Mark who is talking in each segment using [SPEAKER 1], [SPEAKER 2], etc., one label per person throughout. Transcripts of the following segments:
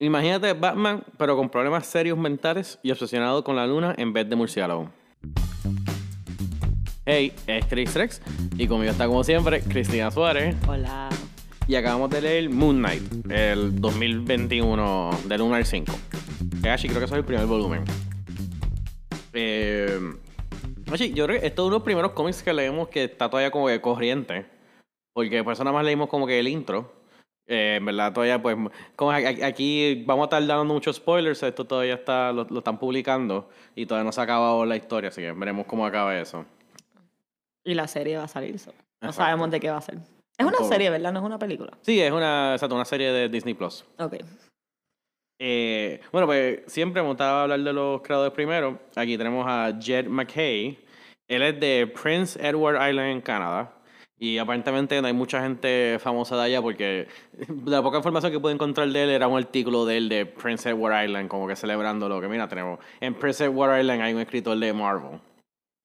[SPEAKER 1] Imagínate Batman, pero con problemas serios mentales y obsesionado con la luna en vez de murciélago. Hey, es Chris Rex y conmigo está como siempre Cristina Suárez
[SPEAKER 2] Hola.
[SPEAKER 1] y acabamos de leer Moon Knight, el 2021 de Lunar 5. Que actually creo que eso es el primer volumen. Eh, yo creo que esto es uno de los primeros cómics que leemos que está todavía como que corriente. Porque por eso nada más leímos como que el intro. Eh, en verdad todavía pues como aquí vamos a estar dando muchos spoilers, esto todavía está lo, lo están publicando y todavía no se ha acabado la historia, así que veremos cómo acaba eso.
[SPEAKER 2] Y la serie va a salir. so, No sabemos de qué va a ser. Es una serie, ¿verdad? No es una película.
[SPEAKER 1] Sí, es una, exacto, una serie de Disney Plus.
[SPEAKER 2] Ok.
[SPEAKER 1] Eh, bueno, pues siempre hemos estado a hablar de los creadores primero. Aquí tenemos a Jed McKay. Él es de Prince Edward Island en Canadá. Y aparentemente no hay mucha gente famosa de allá porque la poca información que pude encontrar de él era un artículo de él de Prince Edward Island, como que celebrando lo que, mira, tenemos. En Prince Edward Island hay un escritor de Marvel.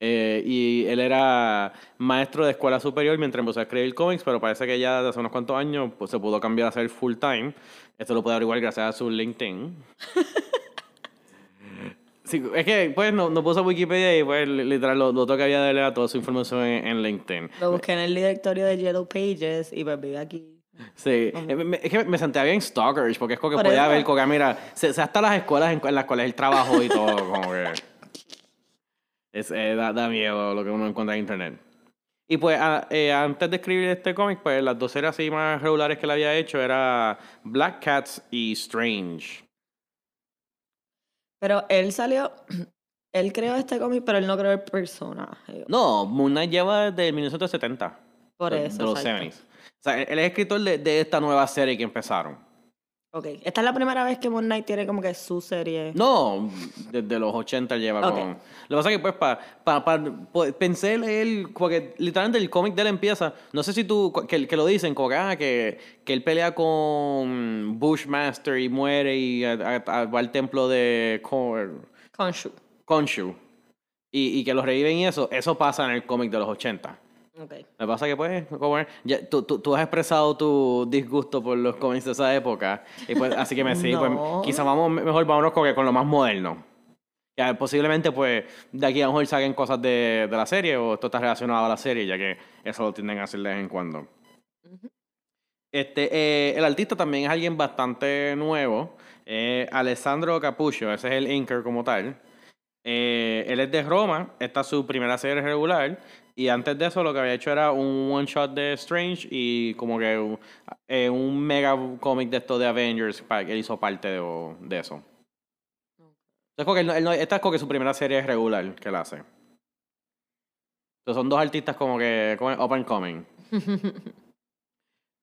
[SPEAKER 1] Eh, y él era maestro de escuela superior mientras empezó a escribir cómics, pero parece que ya hace unos cuantos años pues, se pudo cambiar a ser full time. Esto lo puede averiguar gracias a su LinkedIn. Sí, es que pues no, no puso Wikipedia y pues li- literal lo, lo otro que había de leer a toda su información en, en LinkedIn.
[SPEAKER 2] Lo busqué en el directorio de Yellow Pages y pues vive aquí.
[SPEAKER 1] Sí, Eh, es que me sentía bien stalkerish porque es como que
[SPEAKER 2] Por
[SPEAKER 1] podía
[SPEAKER 2] eso.
[SPEAKER 1] ver, como que mira, se, se hasta las escuelas en, en las cuales él trabajó y todo, como que... Es, eh, da, da miedo lo que uno encuentra en internet. Y pues a- eh, antes de escribir este cómic, pues las dos series así más regulares que él había hecho era Black Cats y Strange.
[SPEAKER 2] Pero él salió. Él creó este cómic, pero él no creó el personaje.
[SPEAKER 1] No, Moon Knight lleva desde 1970.
[SPEAKER 2] Por
[SPEAKER 1] de-
[SPEAKER 2] eso.
[SPEAKER 1] De los
[SPEAKER 2] exacto.
[SPEAKER 1] 70s. O sea, él él es escritor de, de esta nueva serie que empezaron.
[SPEAKER 2] Ok. Esta es la primera vez que Moon Knight tiene como que su serie.
[SPEAKER 1] No, desde los 80 lleva
[SPEAKER 2] Ok.
[SPEAKER 1] con... Lo que pasa es que pues pa, pa, pa- pues, pensé leer, porque literalmente el cómic de él empieza, no sé si tú, que, que lo dicen, como que, ah, que, que él pelea con Bushmaster y muere y a- a- a- va al templo de Kon-
[SPEAKER 2] Khonshu.
[SPEAKER 1] Khonshu y, y que lo reviven y eso, eso pasa en el cómic de los 80.
[SPEAKER 2] Ok.
[SPEAKER 1] Lo que pasa que, pues, ya, tú, tú, tú has expresado tu disgusto por los cómics de esa época. Y pues, así que me sí, pues,
[SPEAKER 2] No.
[SPEAKER 1] quizá vamos, mejor vámonos con, con lo más moderno. Ya, posiblemente, pues, de aquí a lo mejor saquen cosas de, de la serie o esto está relacionado a la serie, ya que eso lo tienden a hacer de vez en cuando. Este, eh, el artista también es alguien bastante nuevo. eh, Alessandro Capuccio, ese es el inker como tal. Eh, él es de Roma, esta es su primera serie regular. Y antes de eso lo que había hecho era un one shot de Strange y como que un, eh, un mega cómic de esto de Avengers para que él hizo parte de, de eso. Entonces, como que él él esta es como que su primera serie regular que él hace. Entonces son dos artistas como que como up and coming.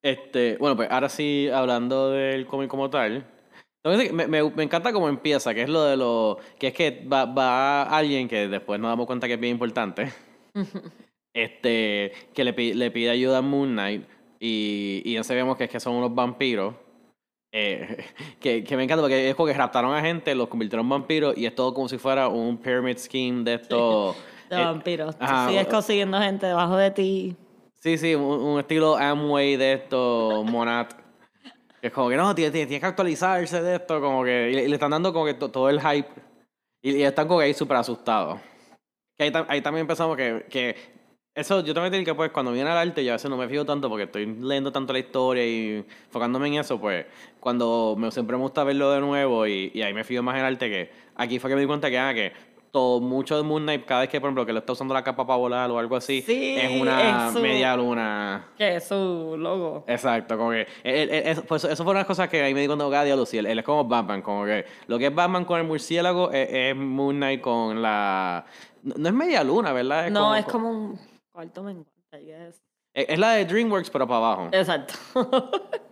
[SPEAKER 1] Este, bueno, pues ahora sí, hablando del cómic como tal. Me, me, me encanta cómo empieza, que es lo de lo. que es que va, va alguien que después nos damos cuenta que es bien importante. este, que le, le pide ayuda a Moon Knight. Y, y ya sabemos que es que son unos vampiros. eh, que, que me encanta porque es como que raptaron a gente, los convirtieron en vampiros y es todo como si fuera un pyramid scheme de esto.
[SPEAKER 2] De
[SPEAKER 1] eh,
[SPEAKER 2] vampiros.
[SPEAKER 1] Ajá,
[SPEAKER 2] sigues consiguiendo gente debajo de ti.
[SPEAKER 1] Sí, sí, un, un estilo Amway de esto, Monat. Que es como que no, tiene, tiene, tiene que actualizarse de esto, como que. Y le, y le están dando como que to- todo el hype. Y, y están como que ahí súper asustados. Que ahí, ahí también empezamos que, que. Eso yo tengo que decir que pues cuando viene al arte yo a veces no me fijo tanto porque estoy leyendo tanto la historia y enfocándome en eso, pues cuando me, siempre me gusta verlo de nuevo y, y ahí me fijo más en el arte que aquí fue que me di cuenta que, ah, que todo, mucho de Moon Knight, cada vez que por ejemplo que lo está usando la capa para volar o algo así,
[SPEAKER 2] Sí,
[SPEAKER 1] es una
[SPEAKER 2] es su-
[SPEAKER 1] media luna.
[SPEAKER 2] Que es su logo.
[SPEAKER 1] Exacto, como que él- él- eso, pues eso fue una de las cosas que ahí me di cuenta, ah, diablo, sí, él, él es como Batman, como que lo que es Batman con el murciélago es, es Moon Knight con la... No, no es media luna, ¿verdad?
[SPEAKER 2] no, es como un cuarto
[SPEAKER 1] es la de DreamWorks, pero para abajo.
[SPEAKER 2] Exacto.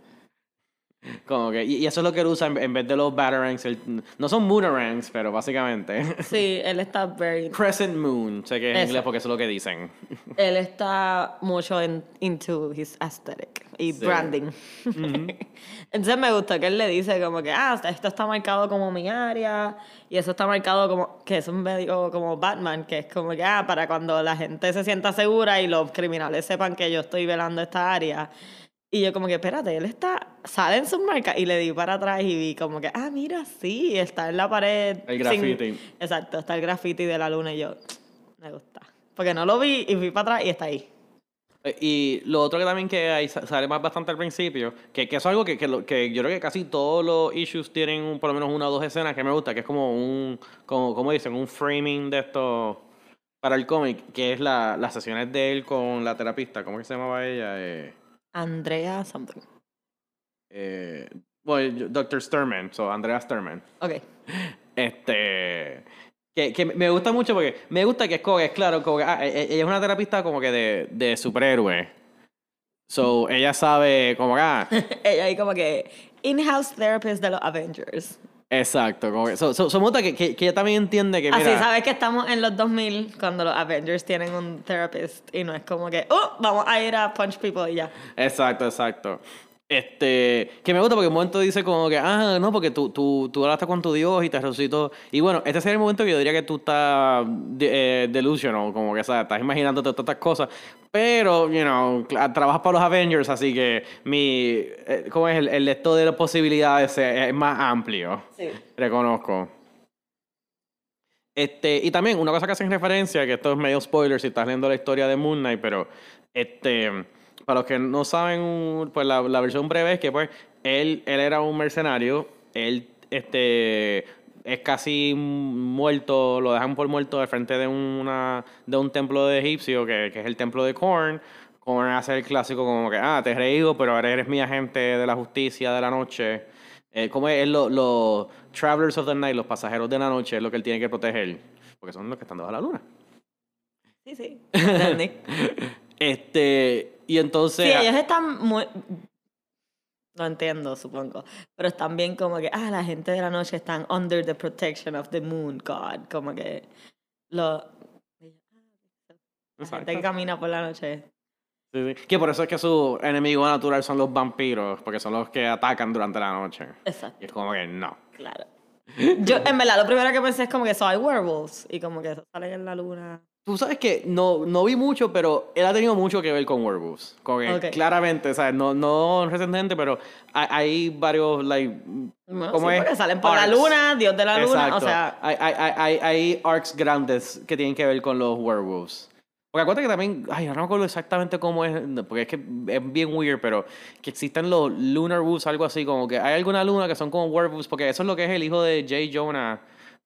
[SPEAKER 1] Como que, y, eso es lo que él usa en, en vez de los Batarangs. el- no son Moonarangs, pero básicamente.
[SPEAKER 2] sí, él está very...
[SPEAKER 1] Crescent Moon, sé que es en inglés porque eso es lo que dicen.
[SPEAKER 2] Él está mucho en, into his aesthetic y
[SPEAKER 1] Sí.
[SPEAKER 2] branding. Entonces me gusta que él le dice como que, ah, esto está marcado como mi área y eso está marcado como, que es un medio como Batman, que es como que, ah, para cuando la gente se sienta segura y los criminales sepan que yo estoy velando esta área. Y yo como que, espérate, él está, sale en sus marcas y le di para atrás y vi como que, ah, mira, sí, está en la pared.
[SPEAKER 1] El
[SPEAKER 2] sin-
[SPEAKER 1] graffiti.
[SPEAKER 2] Exacto, está el graffiti de la luna y yo, me gusta. Porque no lo vi y fui para atrás y está ahí.
[SPEAKER 1] Eh, Y lo otro que también que ahí sa- sale más bastante al principio, que, que eso es algo que, que, lo- que yo creo que casi todos los issues tienen por lo menos una o dos escenas que me gusta, que es como un, como, como dicen, un framing de esto para el cómic, que es la, las sesiones de él con la terapista, ¿cómo que se llamaba ella? Eh,
[SPEAKER 2] Andrea something.
[SPEAKER 1] eh, bueno, yo- Dr. Sturman, so Andrea Sturman.
[SPEAKER 2] Ok.
[SPEAKER 1] Este. Que, que me gusta mucho porque me gusta que es como que es claro, como que ah, e- e- ella es una terapista como que de, de superhéroe. So, ella sabe como que, ah,
[SPEAKER 2] Ella ahí como que, in-house therapist de los Avengers.
[SPEAKER 1] Exacto. Como que, so, so- so que, que, que ella también entiende que,
[SPEAKER 2] Así
[SPEAKER 1] mira,
[SPEAKER 2] sabes que estamos en los 2000 cuando los Avengers tienen un therapist y no es como que, oh, vamos a ir a punch people y ya.
[SPEAKER 1] Exacto, exacto. Este, que me gusta porque en un momento dice como que, ah, no, porque tú, tú, tú hablaste con tu Dios y te resucitó. Y bueno, este sería el momento que yo diría que tú estás de, eh, delusional, como que, ¿sabes? Estás imaginándote todas estas cosas. Pero, you know, trabajas para los Avengers, así que mi, eh, ¿cómo es? El, el esto de las posibilidades es, es más amplio.
[SPEAKER 2] Sí.
[SPEAKER 1] Reconozco. Este, y también una cosa que hacen referencia, que esto es medio spoiler si estás leyendo la historia de Moon Knight, pero este, para los que no saben, pues la, la versión breve es que pues él, él era un mercenario, él este, es casi muerto, lo dejan por muerto al frente de, una, de un templo de egipcio, que, que es el templo de Korn. Korn hace el clásico como que, ah, te he reído, pero ahora eres mi agente de la justicia de la noche. Eh, como es los los Travelers of the Night, los pasajeros de la noche, es lo que él tiene que proteger. Porque son los que están debajo de la luna.
[SPEAKER 2] Sí, sí.
[SPEAKER 1] Este, y entonces.
[SPEAKER 2] Sí, ellos están muy... No entiendo, supongo. Pero están bien como que, ah, la gente de la noche están under the protection of the moon god. Como que lo... La gente que camina por la noche.
[SPEAKER 1] Sí, sí. Que por eso es que su enemigo natural son los vampiros, porque son los que atacan durante la noche.
[SPEAKER 2] Exacto,
[SPEAKER 1] Y es como que no.
[SPEAKER 2] claro. Yo, en verdad, lo primero que pensé es como que so hay werewolves. Y como que eso salen en la luna.
[SPEAKER 1] Tú sabes que no, no vi mucho, pero él ha tenido mucho que ver con werewolves. Que
[SPEAKER 2] Ok.
[SPEAKER 1] claramente, ¿sabes? No, no recientemente, pero hay, hay varios, like.
[SPEAKER 2] Bueno,
[SPEAKER 1] ¿cómo
[SPEAKER 2] sí,
[SPEAKER 1] es?
[SPEAKER 2] salen por la
[SPEAKER 1] Arcs.
[SPEAKER 2] luna, dios de la luna.
[SPEAKER 1] Exacto.
[SPEAKER 2] O sea,
[SPEAKER 1] hay, hay, hay arcs grandes que tienen que ver con los werewolves. Porque acuérdate que también, ay, no me acuerdo exactamente cómo es, porque es que es bien weird, pero que existen los lunar wolves, algo así, como que hay alguna luna que son como werewolves, porque eso es lo que es el hijo de Jay Jonah,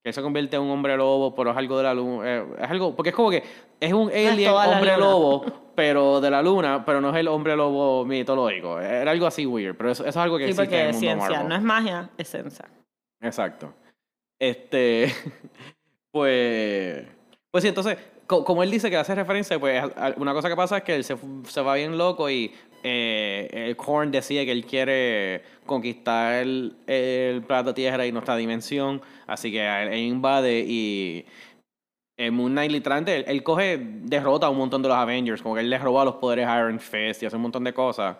[SPEAKER 1] que se convierte en un hombre lobo, pero es algo de la luna, eh, es algo, porque es como que es un alien
[SPEAKER 2] la
[SPEAKER 1] hombre
[SPEAKER 2] luna.
[SPEAKER 1] lobo, pero de la luna, pero no es el hombre lobo mitológico, era algo así weird, pero eso, eso es algo que
[SPEAKER 2] sí,
[SPEAKER 1] existe en
[SPEAKER 2] porque
[SPEAKER 1] el
[SPEAKER 2] es
[SPEAKER 1] mundo
[SPEAKER 2] ciencia,
[SPEAKER 1] Marvel.
[SPEAKER 2] no es magia, es ciencia.
[SPEAKER 1] Exacto. Este, pues, pues sí, entonces, co- como él dice que hace referencia, pues una cosa que pasa es que él se, se va bien loco y eh, Korn decide que él quiere conquistar el, el planeta Tierra y nuestra dimensión, así que él, invade y el Moon Knight literalmente, él, él coge, derrota a un montón de los Avengers, como que él les roba los poderes a Iron Fist y hace un montón de cosas.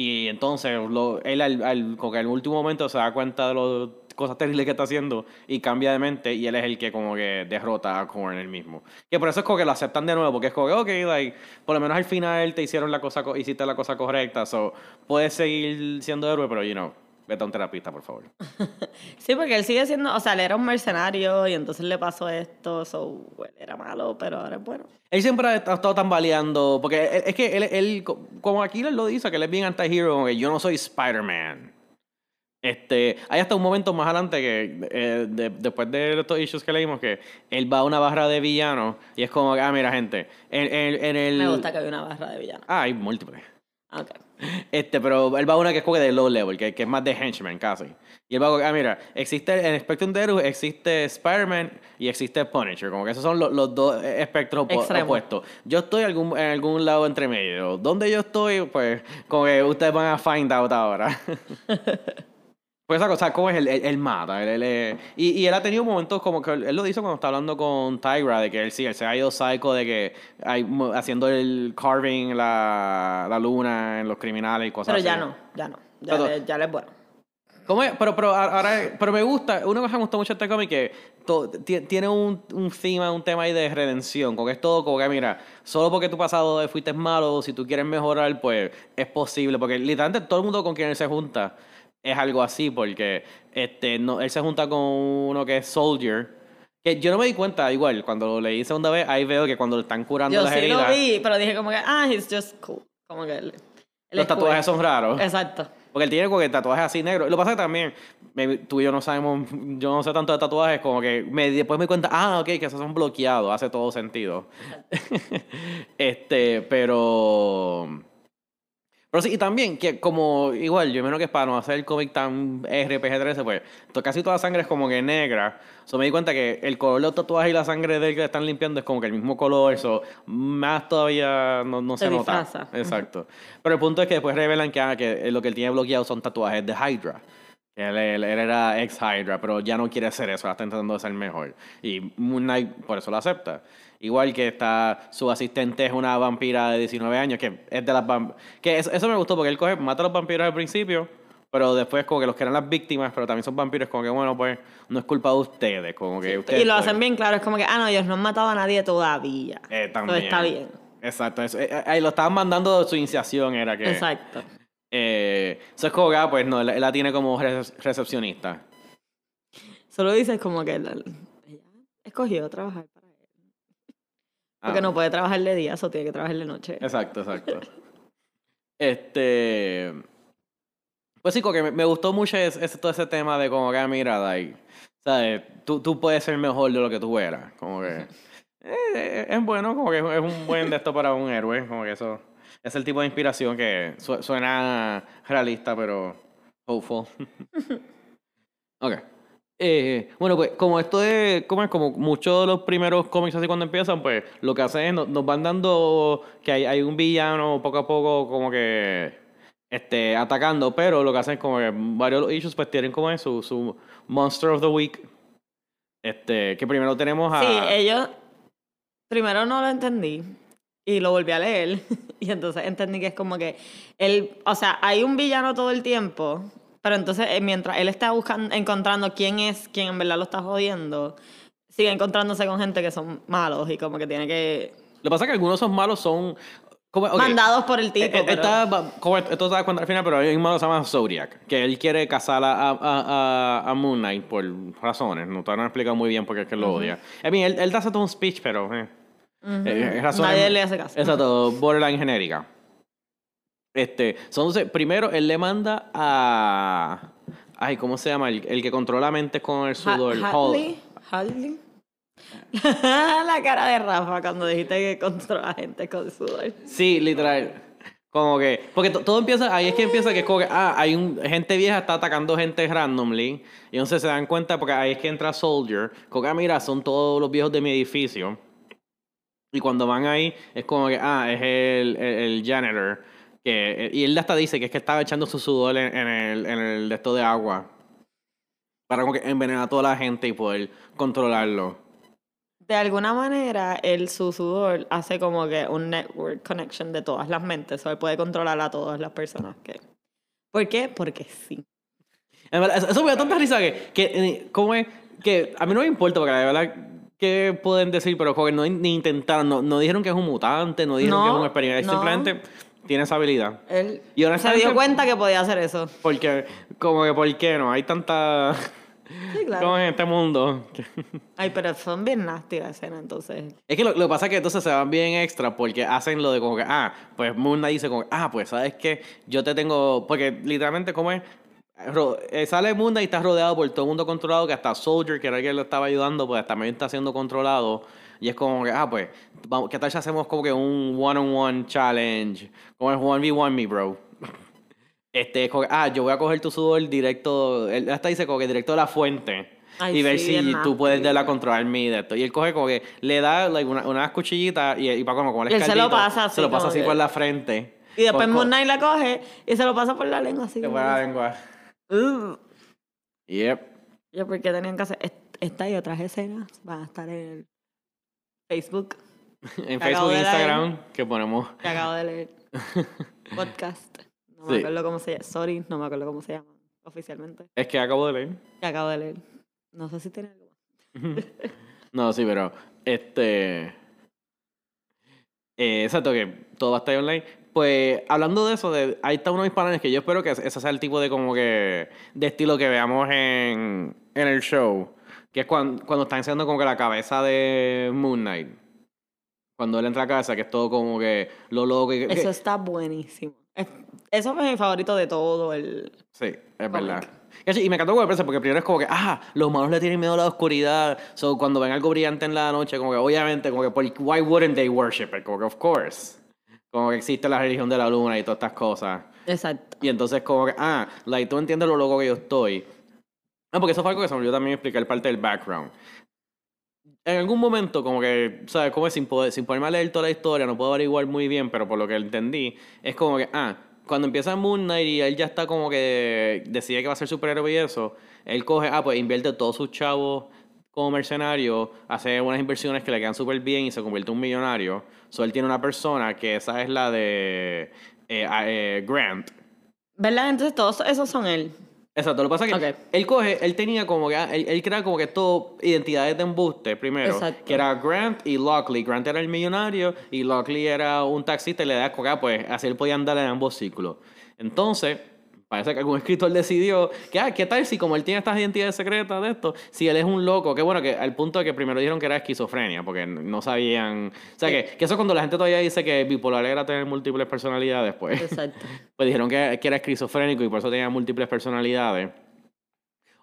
[SPEAKER 1] Y entonces lo- él al, al, como que al último momento se da cuenta de las cosas terribles que está haciendo y cambia de mente y él es el que como que derrota a Korn él mismo. Que por eso es como que lo aceptan de nuevo, porque es como que, ok, like, por lo menos al final te hicieron la cosa, co- hiciste la cosa correcta, so puedes seguir siendo héroe, pero, you know, vete a un terapista, por favor.
[SPEAKER 2] Sí, porque él sigue siendo, o sea, él era un mercenario y entonces le pasó esto, so, él era malo, pero ahora es bueno.
[SPEAKER 1] Él siempre ha estado tambaleando, porque él- es que él, él, como aquí él lo dice, que él es bien anti-hero, que yo no soy Spider-Man. Este, hay hasta un momento más adelante que, eh, de- después de estos issues que leímos, que él va a una barra de villanos y es como, ah, mira, gente, en, en- en el...
[SPEAKER 2] Me gusta que había una barra de villano.
[SPEAKER 1] Ah, hay múltiples.
[SPEAKER 2] Ah, Ok.
[SPEAKER 1] Este, pero él va a una que es como de low level, que, que es más de henchman casi. Y él va a, ah, mira, existe en Spectrum de héroes, existe Spider-Man y existe Punisher. Como que esos son los, los dos espectros
[SPEAKER 2] Extremos.
[SPEAKER 1] opuestos. Yo estoy algún, en algún lado entre medio. ¿Dónde yo estoy? Pues, como que ustedes van a find out ahora. Pues esa cosa, como es él, él, él mata. Él, él y, y él ha tenido momentos como que él, lo dice cuando está hablando con Tyra, de que él sí, él se ha ido psycho, de que hay, haciendo el carving la, la luna en los criminales y cosas
[SPEAKER 2] Pero
[SPEAKER 1] así.
[SPEAKER 2] ya no, ya no. Ya,
[SPEAKER 1] Pero-
[SPEAKER 2] le, ya le es bueno.
[SPEAKER 1] ¿Cómo es? Pero, pero ahora, pero me gusta, una cosa que me gusta mucho este cómic que to- ti- tiene un, un tema, un tema ahí de redención, con que es todo como que, mira, solo porque tu pasado fuiste malo, si tú quieres mejorar, pues es posible, porque literalmente todo el mundo con quien él se junta es algo así, porque este, no, él se junta con uno que es Soldier, que yo no me di cuenta, igual, cuando lo leí segunda vez, ahí veo que cuando le están curando
[SPEAKER 2] Yo
[SPEAKER 1] las
[SPEAKER 2] sí
[SPEAKER 1] heridas,
[SPEAKER 2] lo vi, pero dije como que, ah, he's just cool. Como que él, él
[SPEAKER 1] los
[SPEAKER 2] es
[SPEAKER 1] tatuajes
[SPEAKER 2] cool.
[SPEAKER 1] son raros.
[SPEAKER 2] Exacto.
[SPEAKER 1] Porque él tiene como que tatuajes así negros. Lo que pasa es que también, me- tú y yo no sabemos, yo no sé tanto de tatuajes, como que me, después me di cuenta, ah, ok, que esos son bloqueados, hace todo sentido. este, pero... Pero sí, y también, que como, igual, yo menos que para no hacer el cómic tan RPG-13, pues, casi toda la sangre es como que negra. So me di cuenta que el color de los tatuajes y la sangre del que están limpiando es como que el mismo color, eso más todavía no, no
[SPEAKER 2] Se
[SPEAKER 1] se nota.
[SPEAKER 2] disfraza.
[SPEAKER 1] Exacto. Pero el punto es que después revelan que, ah, que lo que él tiene bloqueado son tatuajes de Hydra. Él, él- él era ex Hydra, pero ya no quiere hacer eso, ahora está intentando de ser mejor. Y Moon Knight por eso lo acepta. Igual que está su asistente es una vampira de 19 años, que es de las Que eso, eso me gustó porque él coge, mata a los vampiros al principio, pero después como que los que eran las víctimas, pero también son vampiros, como que bueno, pues no es culpa de ustedes, como que ustedes...
[SPEAKER 2] Y lo hacen bien claro, es como que, ah, no, ellos no han matado a nadie todavía.
[SPEAKER 1] eh, también.
[SPEAKER 2] está bien.
[SPEAKER 1] Exacto, eso, eh, eh, ahí lo estaban mandando su iniciación, era que...
[SPEAKER 2] Exacto.
[SPEAKER 1] Eh, eso es como que, ah, pues no, él, la tiene como rece- recepcionista.
[SPEAKER 2] Solo dices como que él, ella escogió trabajar. Porque
[SPEAKER 1] Ah,
[SPEAKER 2] no puede trabajar de día, eso tiene que trabajar de noche.
[SPEAKER 1] Exacto, exacto. este. Pues sí, que me, gustó mucho ese, ese- todo ese tema de como que, ah, mira, like, ¿sabes? Tú, tú puedes ser mejor de lo que tú eras. Como que. eh, es bueno, como que es un buen de esto para un héroe. Como que eso. Es el tipo de inspiración que su- suena realista, pero hopeful. ok. Eh, bueno, pues como esto es, como es como muchos de los primeros cómics así cuando empiezan, pues lo que hacen es nos, van dando que hay, hay un villano poco a poco como que este, atacando, pero lo que hacen es como que varios de issues pues tienen como es su, su Monster of the Week. Este, que primero tenemos a...
[SPEAKER 2] Sí, ellos. Primero no lo entendí. Y lo volví a leer. y entonces entendí que es como que. Él, o sea, hay un villano todo el tiempo. Pero entonces, eh, mientras él está buscando, encontrando quién es quien en verdad lo está jodiendo, sigue encontrándose con gente que son malos y como que tiene que.
[SPEAKER 1] Lo que pasa es que algunos de esos malos son... Como, ok,
[SPEAKER 2] Mandados por el tipo.
[SPEAKER 1] Eh, eh,
[SPEAKER 2] pero-
[SPEAKER 1] está como esto te das cuenta al final, pero hay un malo que se llama Zodiac, que él quiere casar a, a, a, a Moon Knight por razones. No te han explicado muy bien por qué es que lo odia. I mean, él, él hace todo un speech, pero... Eh, eh, razones-
[SPEAKER 2] Nadie le hace caso.
[SPEAKER 1] Exacto, borderline genérica. Este, entonces, primero él le manda a... Ay, ¿cómo se llama? El, el que controla mentes con el
[SPEAKER 2] Ha-
[SPEAKER 1] sudor. Hall.
[SPEAKER 2] Hadley. Hadley. la cara de Rafa cuando dijiste que controla gente con sudor.
[SPEAKER 1] Sí, literal. Como que, porque to- todo empieza, ahí es que empieza que es como que, ah, hay un, gente vieja está atacando gente randomly, y entonces se dan cuenta, porque ahí es que entra Soldier, como que, ah, mira, son todos los viejos de mi edificio, y cuando van ahí, es como que, ah, es el, el, el janitor, que, y él hasta dice que es que estaba echando su sudor en, en el, en el de esto de agua, para como que envenenar a toda la gente y poder controlarlo.
[SPEAKER 2] De alguna manera, el su sudor hace como que un network connection de todas las mentes. O él puede controlar a todas las personas que. ¿Por qué? Porque sí.
[SPEAKER 1] Verdad, Eso me da tanta risa que, que eh, ¿cómo es? Que a mí no me importa, porque la verdad, ¿qué pueden decir? Pero como que no ni intentaron, no, no dijeron que es un mutante, no dijeron
[SPEAKER 2] No,
[SPEAKER 1] que es un experimento,
[SPEAKER 2] no.
[SPEAKER 1] simplemente tiene esa habilidad.
[SPEAKER 2] Él
[SPEAKER 1] Y
[SPEAKER 2] se dio cuenta que podía hacer eso.
[SPEAKER 1] Porque, como que, ¿por qué no? Hay tanta...
[SPEAKER 2] Sí, claro.
[SPEAKER 1] Como en este mundo.
[SPEAKER 2] Ay, pero son bien nasty la escena, entonces.
[SPEAKER 1] Es que lo, lo que pasa es que entonces se van bien extra porque hacen lo de como que, ah, pues Moon Knight dice como, ah, pues sabes que yo te tengo, porque literalmente como es, eh, sale Knight y está rodeado por todo el mundo controlado, que hasta Soldier, que era el que lo estaba ayudando, pues también está siendo controlado. Y es como que, ah, pues, vamos, ¿qué tal si hacemos como que un one-on-one challenge? Como es 1v1 me, bro. Este, es como que, ah, yo voy a coger tu sudor directo, él hasta dice como que directo de la fuente.
[SPEAKER 2] Ay,
[SPEAKER 1] y ver
[SPEAKER 2] sí,
[SPEAKER 1] si tú puedes de la controlar mi de esto. Y él coge como que le da like, una- unas cuchillitas y, y para como, como el
[SPEAKER 2] Y él se lo pasa así,
[SPEAKER 1] Se lo pasa así
[SPEAKER 2] que-
[SPEAKER 1] por la frente.
[SPEAKER 2] Y después Moon Knight la coge y se lo pasa por la lengua así.
[SPEAKER 1] Se fue la lengua.
[SPEAKER 2] Ugh.
[SPEAKER 1] Yep.
[SPEAKER 2] Yo, ¿por qué tenían que hacer est- esta y otras escenas? Van a estar en el Facebook
[SPEAKER 1] En Facebook e Instagram que ponemos.
[SPEAKER 2] que acabo de leer. Podcast. No me
[SPEAKER 1] Sí.
[SPEAKER 2] acuerdo cómo se llama. Sorry, no me acuerdo cómo se llama. oficialmente.
[SPEAKER 1] Es que acabo de leer.
[SPEAKER 2] Que acabo de leer. No sé si tiene algo más.
[SPEAKER 1] No, sí, pero este. eh, exacto, que todo va a estar online. Pues hablando de eso, de, ahí está uno de mis paneles que yo espero que ese sea el tipo de como que de estilo que veamos en, en el show. Que es cuando, cuando está enseñando como que la cabeza de Moon Knight. Cuando él entra a casa, que es todo como que lo loco. y que-
[SPEAKER 2] Eso está buenísimo. Es- eso es mi favorito de todo el...
[SPEAKER 1] Sí, es verdad. Y me encantó como empresa porque primero es como que, ah, los humanos le tienen miedo a la oscuridad. So, cuando ven algo brillante en la noche, como que obviamente, como que, why wouldn't they worship it? Como que, of course. Como que existe la religión de la luna y todas estas cosas.
[SPEAKER 2] Exacto.
[SPEAKER 1] Y entonces, como que, ah, like, tú entiendes lo loco que yo estoy. Ah, porque eso fue algo que se me olvidó también explicar parte del background. En algún momento, como que, ¿sabes? Como sin, poder, sin poderme a leer toda la historia, no puedo averiguar muy bien, pero por lo que entendí, es como que, ah, cuando empieza Moon Knight y él ya está como que decide que va a ser superhéroe y eso, él coge, ah, pues invierte todos sus chavos como mercenario, hace unas inversiones que le quedan súper bien y se convierte en un millonario. So, él tiene una persona que esa es la de eh, ah, eh, Grant.
[SPEAKER 2] ¿Verdad? Entonces todos esos son él.
[SPEAKER 1] Exacto, lo que pasa es que él coge, él tenía como que, ah, él, él crea como que todo identidades de embuste primero,
[SPEAKER 2] Exacto.
[SPEAKER 1] que era Grant y Lockley. Grant era el millonario y Lockley era un taxista y le da coca, pues así él podía andar en ambos ciclos. Entonces, parece que algún escritor decidió que, ah, ¿qué tal si como él tiene estas identidades secretas de esto, si él es un loco? Que bueno, que al punto de que primero dijeron que era esquizofrenia, porque no sabían, o sea, que, que eso cuando la gente todavía dice que bipolar era tener múltiples personalidades, pues
[SPEAKER 2] Exacto.
[SPEAKER 1] pues dijeron que, que era esquizofrénico y por eso tenía múltiples personalidades.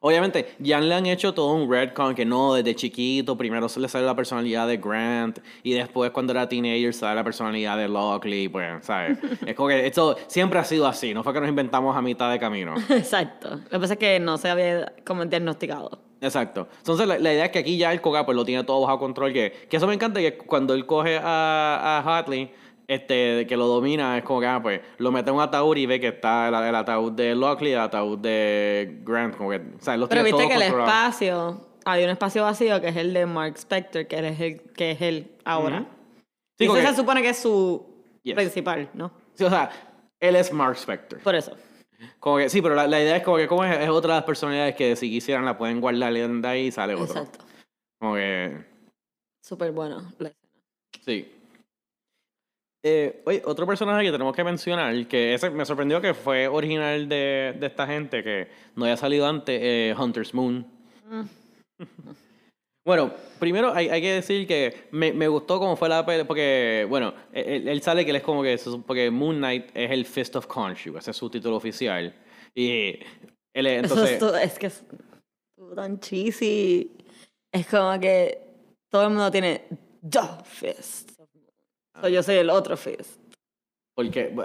[SPEAKER 1] Obviamente, ya le han hecho todo un retcon que no, desde chiquito, primero se le sale la personalidad de Grant y después cuando era teenager sale la personalidad de Lockley, pues, ¿sabes? es como que esto siempre ha sido así, no fue que nos inventamos a mitad de camino.
[SPEAKER 2] Exacto. Lo que pasa es que no se había como diagnosticado.
[SPEAKER 1] Exacto. Entonces, la, la idea es que aquí ya el Koga pues lo tiene todo bajo control. Que, que eso me encanta, que cuando él coge a, a Hartley, este, que lo domina, es como que, ah, pues, lo mete en un ataúd y ve que está el, el ataúd de Lockley y el ataúd de Grant. Como que, o sea, los
[SPEAKER 2] Pero
[SPEAKER 1] tiene
[SPEAKER 2] viste que el espacio, había un espacio vacío que es el de Mark Spector, que es el que es él ahora.
[SPEAKER 1] Ujú.
[SPEAKER 2] Y
[SPEAKER 1] Sí, como
[SPEAKER 2] ese
[SPEAKER 1] que-
[SPEAKER 2] se supone que es su
[SPEAKER 1] Yes.
[SPEAKER 2] principal, ¿no?
[SPEAKER 1] sí, o sea, él es Mark Spector.
[SPEAKER 2] Por eso.
[SPEAKER 1] Como que, sí, pero la, la idea es como que como es, es otra de las personalidades que si quisieran la pueden guardar de ahí y sale otro.
[SPEAKER 2] Exacto.
[SPEAKER 1] Como que,
[SPEAKER 2] Súper bueno. la escena.
[SPEAKER 1] Sí. Eh, oye, otro personaje que tenemos que mencionar, que ese me sorprendió que fue original de, de esta gente, que no haya salido antes, eh, Hunter's Moon. bueno, primero hay, hay que decir que me, me gustó cómo fue la pelea, porque, bueno, él, él sale que él es como que, porque Moon Knight es el Fist of Khonshu, ese es su título oficial. Y él es,
[SPEAKER 2] Eso
[SPEAKER 1] entonces...
[SPEAKER 2] es, todo- es que es tan cheesy. Es como que todo el mundo tiene The Fist. So, yo soy el otro Fist.
[SPEAKER 1] Porque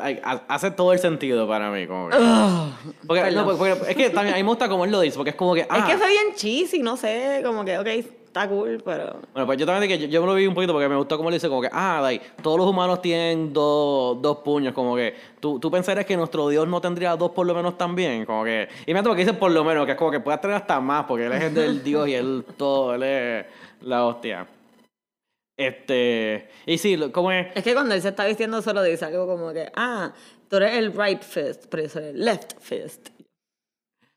[SPEAKER 1] hace todo el sentido para mí. Como que-
[SPEAKER 2] Ugh.
[SPEAKER 1] porque, no, porque- es que también a mí me gusta como él lo dice, porque es como que.
[SPEAKER 2] Es
[SPEAKER 1] ah,
[SPEAKER 2] que fue bien cheesy, no sé, como que, ok, está cool, pero...
[SPEAKER 1] Bueno, pues yo también que yo, yo me lo vi un poquito porque me gustó como le dice, como que, ah, like, todos los humanos tienen dos, dos puños, como que tú, tú pensarías que nuestro Dios no tendría dos por lo menos también, como que, y me porque dice por lo menos, que es como que puede tener hasta más, porque él es el del Dios y él todo, él es la hostia. Este, y sí, como es,
[SPEAKER 2] Es que cuando él se está vistiendo solo dice algo como que, ah, tú eres el right fist, pero yo soy el left fist.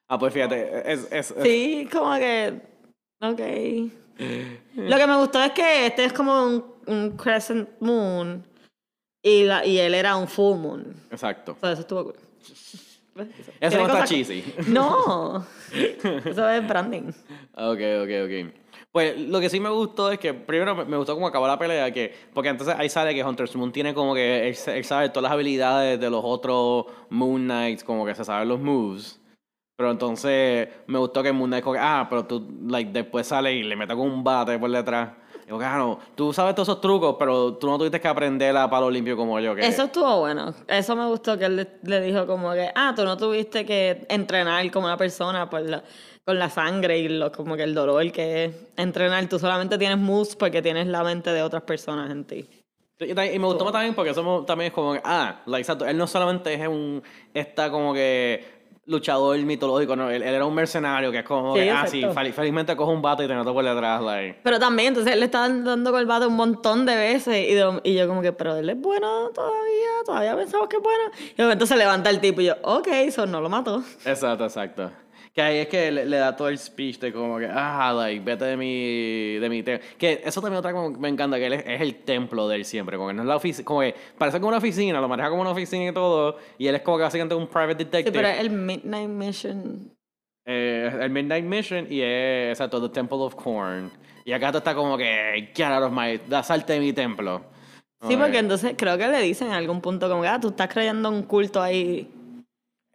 [SPEAKER 1] ah, pues fíjate, es, es, es-
[SPEAKER 2] Sí, como que, ok. Lo que me gustó es que este es como un, un crescent moon y, la, y él era un full moon.
[SPEAKER 1] exacto.
[SPEAKER 2] O sea, eso estuvo cool.
[SPEAKER 1] Eso no está cheesy.
[SPEAKER 2] No, eso es branding.
[SPEAKER 1] Ok, ok, ok. Pues lo que sí me gustó es que primero me- gustó cómo acabó la pelea, que porque entonces ahí sale que Hunter Moon tiene como que él, sa- él sabe todas las habilidades de los otros Moon Knights, como que se saben los moves. Pero entonces me gustó que Moon Knight como que, ah, pero tú like, después sale y le mete con un bate por detrás. Digo, ah, no, tú sabes todos esos trucos, pero tú no tuviste que aprender a palo limpio como yo. Que...
[SPEAKER 2] Eso estuvo bueno. Eso me gustó que él le, le dijo como que, ah, tú no tuviste que entrenar como una persona por la, con la sangre y lo, como que el dolor que es entrenar. Tú solamente tienes moves porque tienes la mente de otras personas en ti.
[SPEAKER 1] Y, y me gustó más también porque somos también es como que, ah, like, exacto, él no solamente es un, está como que luchador mitológico, no, él, él era un mercenario que es como,
[SPEAKER 2] Sí,
[SPEAKER 1] que, ah, sí, fel- felizmente coge un vato y te noto por detrás, like.
[SPEAKER 2] Pero también, entonces él le está dando con el bate un montón de veces. Y, de- y yo, como que, pero él es bueno todavía, todavía pensamos que es bueno. Y se levanta el tipo y yo, ok, eso no lo mató.
[SPEAKER 1] Exacto, exacto. Que ahí es que le, le da todo el speech de como que, ah, like, vete de mi, de mi templo. Que eso también otra como que me encanta, que él es, es el templo de él siempre, como que no es la oficina, como que parece como una oficina, lo maneja como una oficina y todo, y él es como que básicamente un private
[SPEAKER 2] Sí,
[SPEAKER 1] detective.
[SPEAKER 2] pero es el Midnight Mission.
[SPEAKER 1] Eh, el Midnight Mission y es, exacto, The Temple of Corn. Y acá tú está como que, get out of my, da salte de mi templo.
[SPEAKER 2] Sí, porque entonces creo que le dicen en algún punto como que, ah, tú estás creyendo un culto ahí.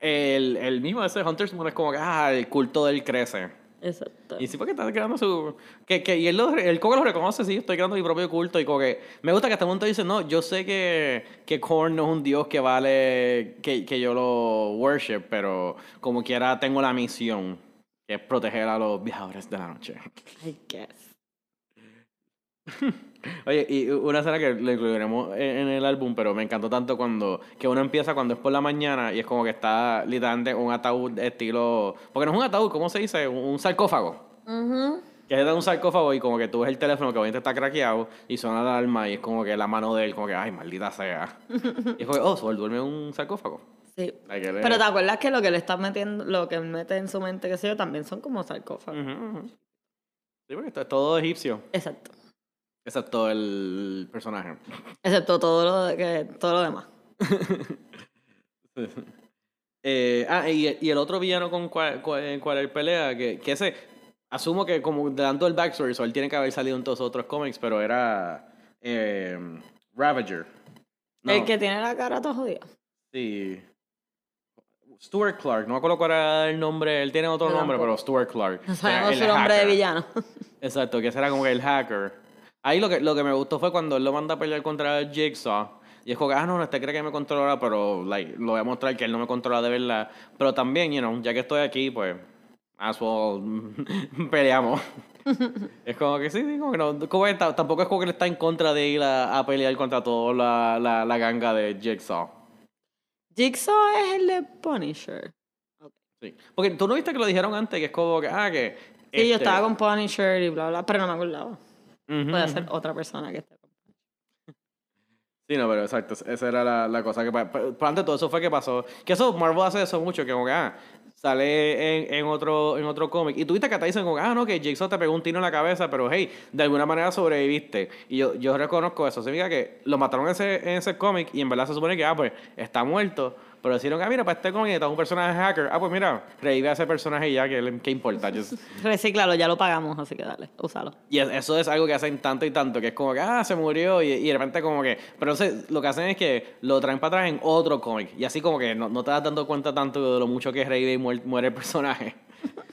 [SPEAKER 1] El, el mismo ese Hunter's Moon es como que, ah, el culto de él crece.
[SPEAKER 2] Exacto.
[SPEAKER 1] Y sí, porque está creando su. Que, que, y él lo, el Coco lo reconoce, sí, estoy creando mi propio culto. Y como que. Me gusta que hasta un momento dice, no, yo sé que, que Korn no es un dios que vale. Que, que yo lo worship, pero como quiera tengo la misión, que es proteger a los viajadores de la noche.
[SPEAKER 2] I guess.
[SPEAKER 1] Oye, y una escena que le incluiremos en en el álbum, pero me encantó tanto cuando. Que uno empieza cuando es por la mañana y es como que está literalmente un ataúd estilo. Porque no es un ataúd, ¿cómo se dice? Un, sarcófago.
[SPEAKER 2] Ujú.
[SPEAKER 1] Que es de un sarcófago y como que tú ves el teléfono que obviamente está craqueado y suena la alarma y es como que la mano de él, como que, ay, maldita sea. y es como que, oh, Sol duerme en un sarcófago.
[SPEAKER 2] Sí. Pero te acuerdas que lo que le está metiendo, lo que él mete en su mente, qué sé yo, también son como sarcófagos.
[SPEAKER 1] Sí, porque esto es todo egipcio,
[SPEAKER 2] Exacto.
[SPEAKER 1] Excepto el personaje.
[SPEAKER 2] Excepto todo lo, que, todo lo demás.
[SPEAKER 1] Eh, ah, y, y el otro villano con cual, cual, cual él pelea, que, que ese, asumo que como dando el backstory, so él tiene que haber salido en todos los otros cómics, pero era eh, Ravager. No,
[SPEAKER 2] El que tiene la cara toda jodida.
[SPEAKER 1] sí. Stuart Clark, no me acuerdo cuál era el nombre, él tiene otro nombre, pero Stuart Clark.
[SPEAKER 2] No sabemos
[SPEAKER 1] el
[SPEAKER 2] su nombre de villano.
[SPEAKER 1] Exacto, que ese era como que el hacker. Ahí lo que, lo que me gustó fue cuando él lo manda a pelear contra Jigsaw. Y es como que, ah, no, no, este cree que me controla, pero like, lo voy a mostrar que él no me controla de verdad. Pero también, you know, ya que estoy aquí, pues, as well, peleamos. es como que sí, sí, como que no. como que ta- tampoco es como que él está en contra de ir a, a pelear contra toda la, la, la ganga de Jigsaw.
[SPEAKER 2] Jigsaw es el de Punisher.
[SPEAKER 1] Sí. Porque tú no viste que lo dijeron antes, que es como que, ah, que.
[SPEAKER 2] Sí, yo
[SPEAKER 1] este,
[SPEAKER 2] estaba con Punisher y bla, bla, pero no me acordaba. Puede ser otra persona que esté con
[SPEAKER 1] Sí, no, pero exacto, esa era la, la cosa que... Pero antes todo eso fue que pasó. Que eso, Marvel hace eso mucho, que como que, ah, sale en, en otro, en otro cómic. Y tuviste que te dicen como, que, ah, no, que Jigsaw te pegó un tiro en la cabeza, pero hey, de alguna manera sobreviviste. Y yo, yo reconozco eso. Significa que lo mataron en ese, en ese cómic y en verdad se supone que, ah, pues, está muerto. Pero decían, ah, mira, para este cómic está un personaje hacker. Ah, pues mira, revive a ese personaje y ya, que ¿qué importa? Just-
[SPEAKER 2] Recíclalo, ya lo pagamos, así que dale, úsalo.
[SPEAKER 1] y es- eso es algo que hacen tanto y tanto, que es como que, ah, se murió y, y de repente como que... Pero entonces lo que hacen es que lo traen para atrás en otro cómic. Y así como que no, no te das dando cuenta tanto de lo mucho que revive y muere, muere el personaje.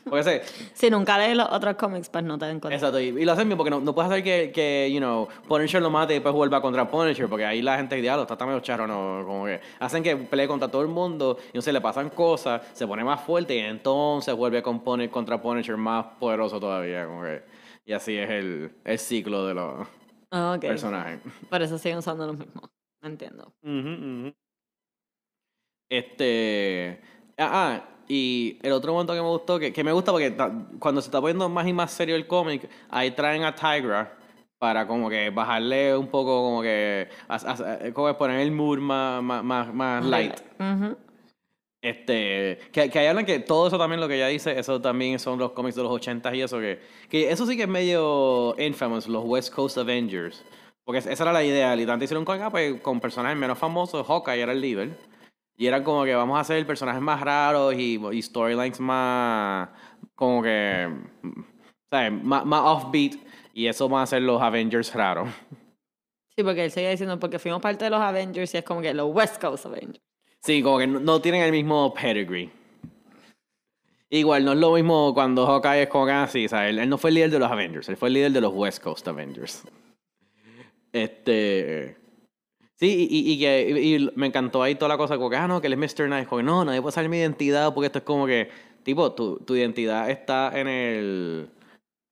[SPEAKER 1] Porque ese,
[SPEAKER 2] Si nunca lees los otros cómics, pues no te den cuenta.
[SPEAKER 1] exacto, y, y lo hacen bien porque no, no puedes hacer que, que, you know, Punisher lo mate y después vuelva contra Punisher, porque ahí la gente, diablo, está tan medio charro, ¿no? Como que hacen que pelee contra todo el mundo y entonces le pasan cosas, se pone más fuerte y entonces vuelve con Puni- contra Punisher más poderoso todavía, como que... Y así es el, el ciclo de los
[SPEAKER 2] Ah,
[SPEAKER 1] personajes.
[SPEAKER 2] Por eso siguen usando los mismos. Entiendo.
[SPEAKER 1] Este. Ah, ah, y el otro momento que me gustó, que, que me gusta porque cuando se está poniendo más y más serio el cómic, ahí traen a Tigra para como que bajarle un poco, como que. a- a- como poner el mood más, más, más, más light. Este, que, que ahí hablan que todo eso también lo que ella dice, eso también son los cómics de los 80 y eso, que, que eso sí que es medio infamous, los West Coast Avengers. Porque esa era la idea, literalmente hicieron un cómic ah, pues, con personajes menos famosos, Hawkeye era el líder. Y eran como que vamos a hacer personajes más raros y, y storylines más, como que, ¿sabes? Más, más offbeat. Y eso van a ser los Avengers raros.
[SPEAKER 2] Sí, porque él seguía diciendo, porque fuimos parte de los Avengers y es como que los West Coast Avengers.
[SPEAKER 1] Sí, como que no, no tienen el mismo pedigree. Igual, no es lo mismo cuando Hawkeye es como que así, ¿sabes? Él, él no fue el líder de los Avengers, él fue el líder de los West Coast Avengers. Este. Sí, y, que y me encantó ahí toda la cosa, como que, ah, no, que él es Mr. Nice, como que no, nadie puede saber mi identidad, porque esto es como que, tipo, tu, tu identidad está en el.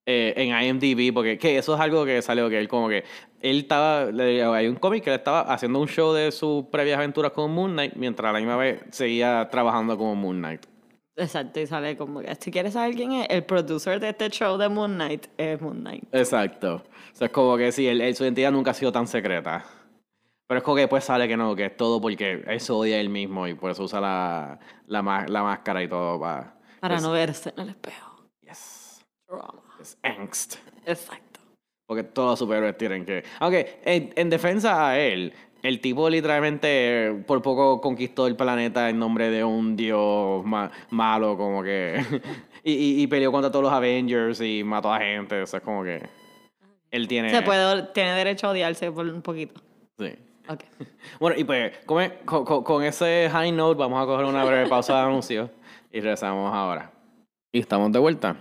[SPEAKER 1] eh, en IMDb, porque que eso es algo que salió, que él como que, él estaba, le- hay un cómic que él estaba haciendo un show de sus previas aventuras con Moon Knight, mientras a la misma vez seguía trabajando como Moon Knight.
[SPEAKER 2] Exacto, y sale como que si quieres saber quién es, el producer de este show de Moon Knight es Moon Knight.
[SPEAKER 1] Exacto. O sea, es como que sí, él, él- su identidad nunca ha sido tan secreta. Pero es como que después sale que no, que es todo porque él se odia a él mismo y por eso usa la, la, ma- la máscara y todo para...
[SPEAKER 2] Para no verse en el espejo.
[SPEAKER 1] Yes.
[SPEAKER 2] Drama.
[SPEAKER 1] Es angst.
[SPEAKER 2] Exacto.
[SPEAKER 1] Porque todos los superhéroes tienen que... Aunque en, en defensa a él, el tipo literalmente por poco conquistó el planeta en nombre de un dios ma- malo, como que... y, y, y peleó contra todos los Avengers y mató a gente. O sea, es como que... Él tiene...
[SPEAKER 2] Se puede, tiene derecho a odiarse por un poquito.
[SPEAKER 1] Sí.
[SPEAKER 2] Ok.
[SPEAKER 1] Bueno, y pues con, con- con- con ese high note vamos a coger una breve pausa de anuncios y regresamos ahora. Y estamos de vuelta.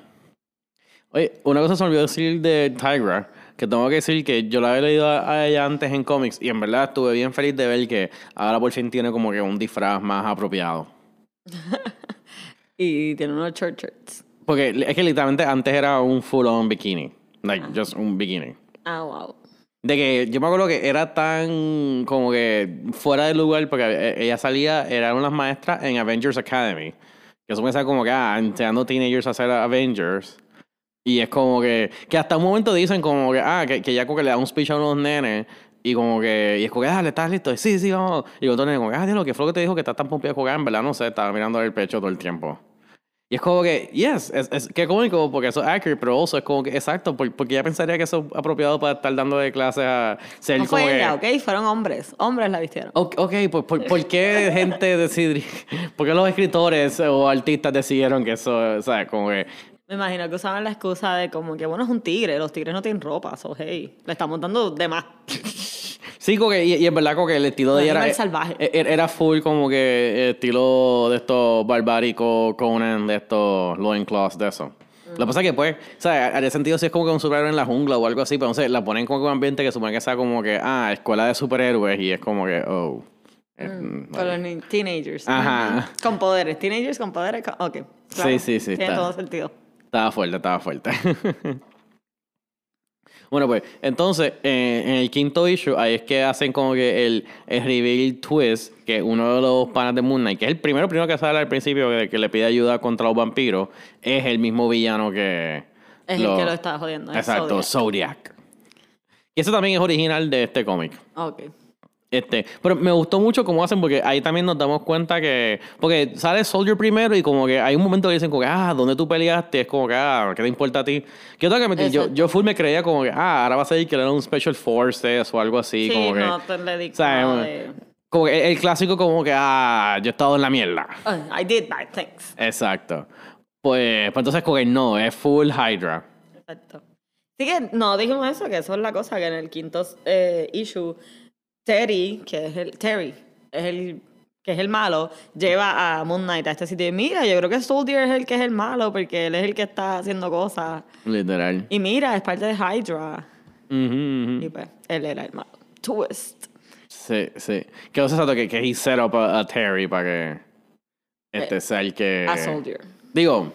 [SPEAKER 1] Oye, una cosa se me olvidó decir de Tigra, que tengo que decir que yo la había leído a ella antes en cómics y en verdad estuve bien feliz de ver que ahora por fin tiene como que un disfraz más apropiado.
[SPEAKER 2] Y tiene unos short shirts.
[SPEAKER 1] Porque es que literalmente antes era un full on bikini, like just un bikini.
[SPEAKER 2] Ah, wow.
[SPEAKER 1] De que yo me acuerdo que era tan como que fuera de lugar porque e- ella salía, era una de las maestras en Avengers Academy. Que eso me sale como que, ah, enseñando teenagers a hacer Avengers. Y es como que, que hasta un momento dicen como que, ah, que, que ya como que le da un speech a unos nenes. Y como que, y es como que, dale, ¿estás listo? Y, sí, sí, vamos. Y otro nene como ah, lo que fue lo que te dijo que estás tan pompeado de jugar? En verdad, no sé, estaba mirando el pecho todo el tiempo. Y es como que, yes, es, es que cómico porque eso es accurate, pero also es como que, exacto, por- porque ya pensaría que eso es apropiado para estar dando de clases a ser
[SPEAKER 2] No
[SPEAKER 1] como
[SPEAKER 2] fue
[SPEAKER 1] que-
[SPEAKER 2] ella, ¿ok? Fueron hombres. Hombres la vistieron.
[SPEAKER 1] Ok, ok, pues ¿por, por qué gente decidió, por qué los escritores o artistas decidieron que eso, o sea, como que,
[SPEAKER 2] Me imagino que usaban la excusa de como que, bueno, es un tigre. Los tigres no tienen ropa. So, hey, le estamos dando de más.
[SPEAKER 1] sí, que, y, y es verdad que el estilo de ella era,
[SPEAKER 2] salvaje.
[SPEAKER 1] e- e- era full como que estilo de estos barbáricos, Conan, de estos loincloths, de eso. Lo que pasa es que, pues, o sea, haría sentido si es como que un superhéroe en la jungla o algo así, pero no sé, la ponen como que un ambiente que supone que sea como que, ah, escuela de superhéroes y es como que, oh. eh, mm,
[SPEAKER 2] Con los teenagers.
[SPEAKER 1] Ajá.
[SPEAKER 2] Con poderes. Teenagers con poderes. con- Ok. claro.
[SPEAKER 1] Sí, sí, sí,
[SPEAKER 2] Tiene
[SPEAKER 1] está.
[SPEAKER 2] todo sentido.
[SPEAKER 1] Estaba fuerte, estaba fuerte. bueno, pues, entonces, eh, en el quinto issue, ahí es que hacen como que el, el reveal twist, que uno de los panas de Moon Knight, que es el primero, primero que sale al principio, que, que le pide ayuda contra los vampiros, es el mismo villano que...
[SPEAKER 2] Es el que lo está jodiendo.
[SPEAKER 1] Exacto,
[SPEAKER 2] Zodiac.
[SPEAKER 1] Zodiac. Y eso también es original de este cómic.
[SPEAKER 2] Ok.
[SPEAKER 1] Este, pero me gustó mucho cómo hacen porque ahí también nos damos cuenta que porque sale Soldier primero y como que hay un momento que dicen como que ah, ¿dónde tú peleaste? Es como que ah, ¿qué te importa a ti? Que yo que yo, full me creía como que ah, ahora va a ser que era un Special Forces o algo así,
[SPEAKER 2] Sí,
[SPEAKER 1] como que
[SPEAKER 2] no te le di
[SPEAKER 1] o sea,
[SPEAKER 2] como
[SPEAKER 1] que el, el clásico como que ah, yo he estado en la mierda.
[SPEAKER 2] "Oh, I did bad things.
[SPEAKER 1] Exacto. Pues, pues entonces como que no, es full Hydra.
[SPEAKER 2] Exacto. Sí que no dijimos eso, que eso es la cosa, que en el quinto eh, issue, Terry, que es el, Terry, es el que es el malo, lleva a Moon Knight a este sitio y mira, yo creo que Soldier es el que es el malo porque él es el que está haciendo cosas.
[SPEAKER 1] Literal.
[SPEAKER 2] Y mira, es parte de Hydra.
[SPEAKER 1] Ujú.
[SPEAKER 2] Y pues, él era el malo. Twist.
[SPEAKER 1] Sí, sí. Que no exacto que, que he set up a, a Terry para que este sea el que...
[SPEAKER 2] Eh, A Soldier.
[SPEAKER 1] Digo,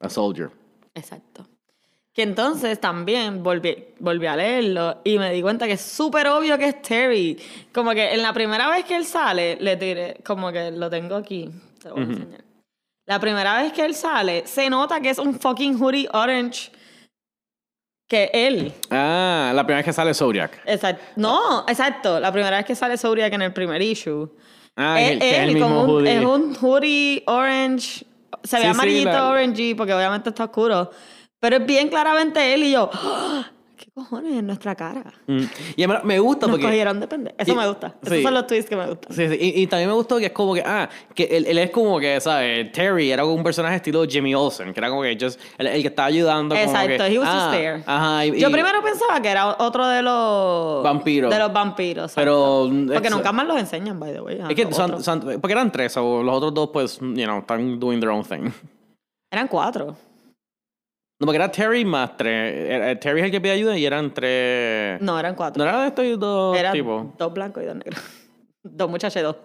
[SPEAKER 1] a Soldier.
[SPEAKER 2] Exacto. Que entonces también volví, volví a leerlo y me di cuenta que es súper obvio que es Terry. Como que en la primera vez que él sale, le tiré, como que lo tengo aquí, te lo voy a enseñar. La primera vez que él sale, se nota que es un fucking hoodie orange que él.
[SPEAKER 1] Ah, la primera vez que sale Zodiac.
[SPEAKER 2] Exacto. No, exacto. La primera vez que sale Zodiac en el primer issue.
[SPEAKER 1] Ah,
[SPEAKER 2] es,
[SPEAKER 1] el- que es el
[SPEAKER 2] él
[SPEAKER 1] mismo
[SPEAKER 2] un,
[SPEAKER 1] hoodie.
[SPEAKER 2] es un hoodie orange. Se ve
[SPEAKER 1] Sí, sí,
[SPEAKER 2] amarillito
[SPEAKER 1] la-
[SPEAKER 2] orangey porque obviamente está oscuro. Pero es bien claramente él y yo. ¡Ah! ¿Qué cojones en nuestra cara?
[SPEAKER 1] Mm. Y verdad me gusta
[SPEAKER 2] Nos
[SPEAKER 1] porque...
[SPEAKER 2] cogieron de pendejo. Eso
[SPEAKER 1] y-
[SPEAKER 2] me gusta. Esos
[SPEAKER 1] sí.
[SPEAKER 2] son los twists que me gustan.
[SPEAKER 1] Sí, sí. Y, y también me gustó que es como que, ah, que él, él es como que, ¿sabes? Terry era un personaje estilo Jimmy Olsen, que era como que just, el, el que estaba ayudando. como
[SPEAKER 2] Exacto,
[SPEAKER 1] que,
[SPEAKER 2] he was
[SPEAKER 1] ah,
[SPEAKER 2] there.
[SPEAKER 1] Ajá. y-
[SPEAKER 2] Yo primero pensaba que era otro de los
[SPEAKER 1] Vampiros.
[SPEAKER 2] De los vampiros.
[SPEAKER 1] Pero,
[SPEAKER 2] Porque nunca más los enseñan, by the way.
[SPEAKER 1] Es que son, son- porque eran tres, o los otros dos, pues, you know, están doing their own thing.
[SPEAKER 2] Eran cuatro.
[SPEAKER 1] No, porque era Terry más tres. Era- Terry es el que pide ayuda y eran tres.
[SPEAKER 2] No, eran cuatro.
[SPEAKER 1] ¿No era de estos dos
[SPEAKER 2] eran
[SPEAKER 1] tipos?
[SPEAKER 2] dos blancos y dos negros. dos muchachos y dos.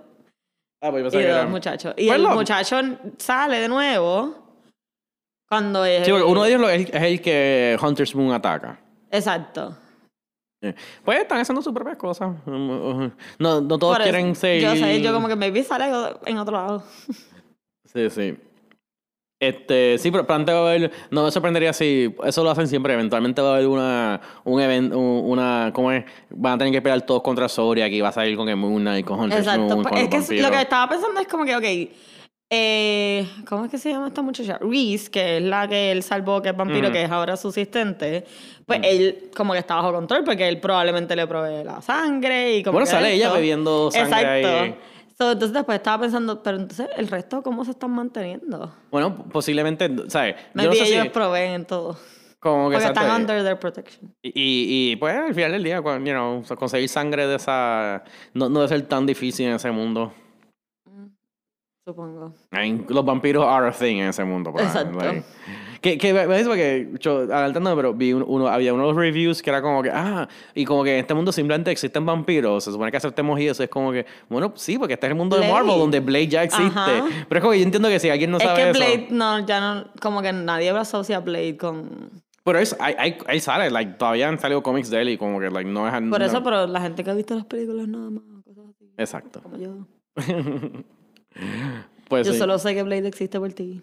[SPEAKER 1] Ah, pues yo
[SPEAKER 2] Y
[SPEAKER 1] que
[SPEAKER 2] dos
[SPEAKER 1] eran-
[SPEAKER 2] muchachos. Y
[SPEAKER 1] Pues
[SPEAKER 2] el
[SPEAKER 1] lo-
[SPEAKER 2] muchacho sale de nuevo cuando es.
[SPEAKER 1] Sí, porque uno de ellos lo- es, es el que Hunter's Moon ataca.
[SPEAKER 2] Exacto.
[SPEAKER 1] Eh, Pues están haciendo sus propias cosas. Um, uh, No, no todos
[SPEAKER 2] Por eso,
[SPEAKER 1] quieren ser.
[SPEAKER 2] Yo sé, yo como que maybe sale en otro lado.
[SPEAKER 1] Sí, sí. Este, sí, pero va a haber, no me sorprendería si, eso lo hacen siempre, eventualmente va a haber una, un evento, una, ¿cómo es? Van a tener que pelear todos contra Zodiac y va a salir con el Moon Knight, con Hunter
[SPEAKER 2] Exacto.
[SPEAKER 1] Moon,
[SPEAKER 2] pues,
[SPEAKER 1] con
[SPEAKER 2] es que
[SPEAKER 1] vampiros.
[SPEAKER 2] lo que estaba pensando es como que, ok, eh, ¿cómo es que se llama esta muchacha? Reese, que es la que él salvó, que es vampiro, que es ahora su asistente. Pues él como que está bajo control porque él probablemente le provee la sangre y como
[SPEAKER 1] Bueno,
[SPEAKER 2] que
[SPEAKER 1] sale ella bebiendo sangre
[SPEAKER 2] Exacto.
[SPEAKER 1] ahí.
[SPEAKER 2] So, entonces después estaba pensando, pero entonces el resto, ¿cómo se están manteniendo?
[SPEAKER 1] Bueno, posiblemente, ¿sabes? Yo no sé
[SPEAKER 2] ellos
[SPEAKER 1] si,
[SPEAKER 2] proveen todo.
[SPEAKER 1] como que
[SPEAKER 2] Porque están under their protection.
[SPEAKER 1] Y, y, y, pues al final del día, cuando, you know, conseguir sangre de esa, no, no debe ser tan difícil en ese mundo.
[SPEAKER 2] Supongo.
[SPEAKER 1] I mean, los vampiros are a thing en ese mundo. pues,
[SPEAKER 2] Exacto.
[SPEAKER 1] like, que, que me dice porque yo adelantando, pero vi un- uno, había unos reviews que era como que, ah, y como que en este mundo simplemente existen vampiros, se supone que aceptemos y eso es como que, bueno, sí, porque este es el mundo de
[SPEAKER 2] Blade.
[SPEAKER 1] Marvel donde Blade ya existe.
[SPEAKER 2] Ajá.
[SPEAKER 1] Pero es como que yo entiendo que si alguien no
[SPEAKER 2] es
[SPEAKER 1] sabe
[SPEAKER 2] que
[SPEAKER 1] eso.
[SPEAKER 2] Blade, no, ya no, como que nadie asocia a Blade con...
[SPEAKER 1] Pero es, ahí sale, like, todavía han salido cómics de él y como que, like, no es.
[SPEAKER 2] Por
[SPEAKER 1] no-
[SPEAKER 2] eso, pero la gente que ha visto las películas nada más, cosas así,
[SPEAKER 1] Exacto.
[SPEAKER 2] como yo.
[SPEAKER 1] Pues
[SPEAKER 2] yo
[SPEAKER 1] sí.
[SPEAKER 2] solo sé que Blade existe por ti.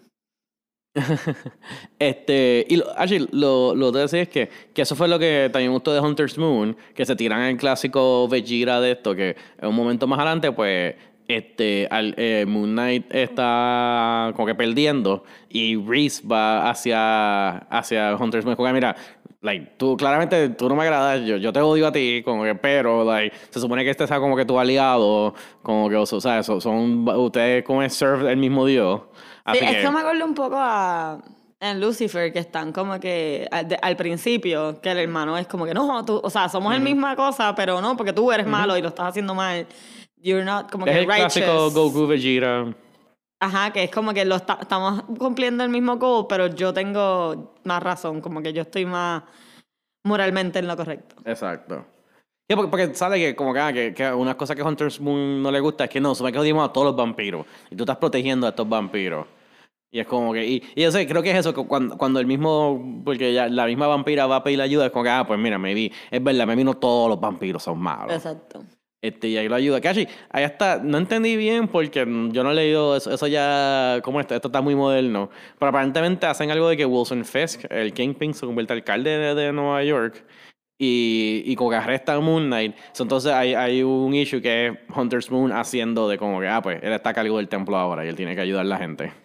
[SPEAKER 1] Este, y lo, actually, lo, lo te decía es que, que eso fue lo que también gustó de Hunter's Moon, que se tiran el clásico Vegeta de esto, que en un momento más adelante, pues, este, al, eh, Moon Knight está como que perdiendo y Reese va hacia, hacia Hunter's Moon. Como mira, like, tú claramente tú no me agradas, yo, yo te odio a ti, como que, pero, like, se supone que este sea como que tu aliado, como que, o sea, son ustedes como es serve el mismo Dios.
[SPEAKER 2] Sí, es
[SPEAKER 1] que-
[SPEAKER 2] me acuerdo un poco a en Lucifer que están como que al, de- al principio que el hermano es como que no, tú, o sea, somos la misma cosa, pero no, porque tú eres malo y lo estás haciendo mal. You're not como
[SPEAKER 1] Es
[SPEAKER 2] que
[SPEAKER 1] el clásico
[SPEAKER 2] righteous.
[SPEAKER 1] Goku Vegeta.
[SPEAKER 2] Ajá, que es como que lo esta- estamos cumpliendo el mismo goal, pero yo tengo más razón, como que yo estoy más moralmente en lo correcto.
[SPEAKER 1] Exacto. Porque, porque sabe que como que, ah, que, que una cosa que Hunter's Moon no le gusta es que no, supone que odiamos a todos los vampiros. Y tú estás protegiendo a estos vampiros. Y es como que... Y, y yo sé, creo que es eso, cuando, cuando el mismo... Porque ya la misma vampira va a pedir ayuda, es como que, ah, pues mira, me vi... Es verdad, me vino todos los vampiros son malos.
[SPEAKER 2] Exacto.
[SPEAKER 1] Este, y ahí lo ayuda. Cachi, ahí está, no entendí bien porque yo no he leído eso, eso ya, ¿cómo está? Esto está muy moderno. Pero aparentemente hacen algo de que Wilson Fisk, el Kingpin, se convierte en alcalde de, de Nueva York y, y como que arresta a Moon Knight. Entonces hay, hay un issue que es Hunter's Moon haciendo de como que, ah, pues él está a cargo del templo ahora y él tiene que ayudar a la gente.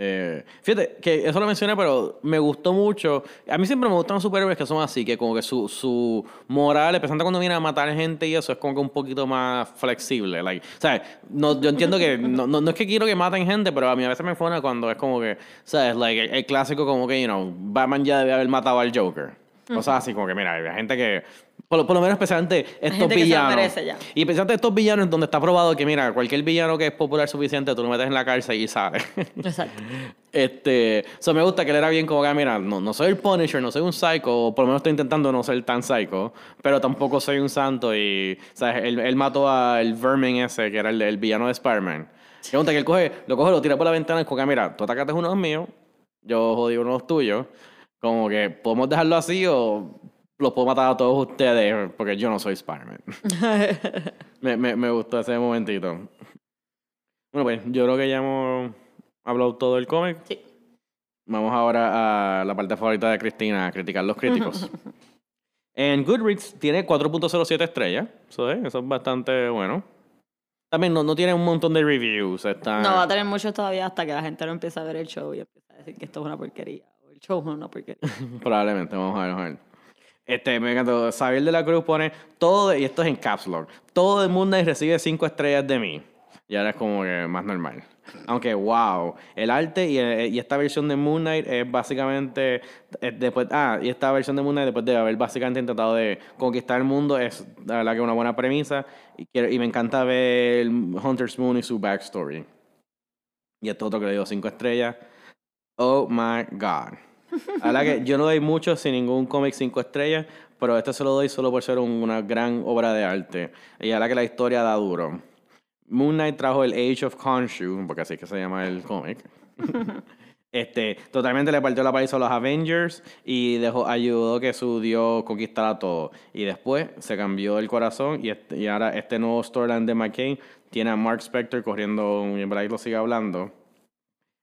[SPEAKER 1] Eh, fíjate que eso lo mencioné, pero me gustó mucho. A mí siempre me gustan los superhéroes que son así, que como que su, su moral, especialmente cuando viene a matar gente y eso, es como que un poquito más flexible. Like, ¿sabes? No, yo entiendo que no, no, no es que quiero que maten gente, pero a mí a veces me fuera cuando es como que, ¿sabes? Like, el, el clásico como que, you know, Batman ya debe haber matado al Joker. Cosas así, como que, mira, hay gente que, por, lo- por lo menos especialmente estos villanos.
[SPEAKER 2] ya.
[SPEAKER 1] Y especialmente estos villanos donde está probado que, mira, cualquier villano que es popular suficiente, tú lo metes en la cárcel y sale.
[SPEAKER 2] Exacto.
[SPEAKER 1] Este, eso me gusta que él era bien como que, mira, no, no soy el Punisher, no soy un psycho, o por lo menos estoy intentando no ser tan psycho, pero tampoco soy un santo y, ¿sabes? Él, él mató al Vermin ese, que era el, el villano de Spider-Man. Pregunta que él coge, lo coge, lo tira por la ventana y como que, mira, tú atacaste uno de los míos, yo jodí uno de los tuyos, como que podemos dejarlo así o los puedo matar a todos ustedes porque yo no soy Spider-Man. me, me, me gustó ese momentito. Bueno, pues yo creo que ya hemos hablado todo del cómic.
[SPEAKER 2] Sí.
[SPEAKER 1] Vamos ahora a la parte favorita de Cristina, a criticar los críticos. en Goodreads tiene 4.07 estrellas. Eso es, eso es bastante bueno. También no, no tiene un montón de reviews. Está...
[SPEAKER 2] No va a tener mucho todavía hasta que la gente no empiece a ver el show y empiece a decir que esto es una porquería. El show es una porquería.
[SPEAKER 1] Probablemente, vamos a ver, vamos a ver. Este, me encantó. Xavier de la Cruz pone todo, y esto es en Caps Lock, todo el mundo recibe 5 estrellas de mí. Y ahora es como que más normal. Aunque, wow, el arte y, eh, y esta versión de Moon Knight es básicamente, eh, después, ah, y esta versión de Moon Knight después de haber básicamente intentado de conquistar el mundo, es la verdad que una buena premisa. Y, quiero, y me encanta ver Hunter's Moon y su backstory. Y esto otro que le dio 5 estrellas. Oh my God. A la que yo no doy mucho sin ningún cómic 5 estrellas, pero este se lo doy solo por ser un- una gran obra de arte. Y a la que la historia da duro. Moon Knight trajo el Age of Khonshu, porque así es que se llama el cómic. este, totalmente le partió la paliza a los Avengers y dejó, ayudó que su dios conquistara todo. Y después se cambió el corazón y, este- y ahora este nuevo storyline de McCain tiene a Mark Spector corriendo, y en verdad lo sigue hablando.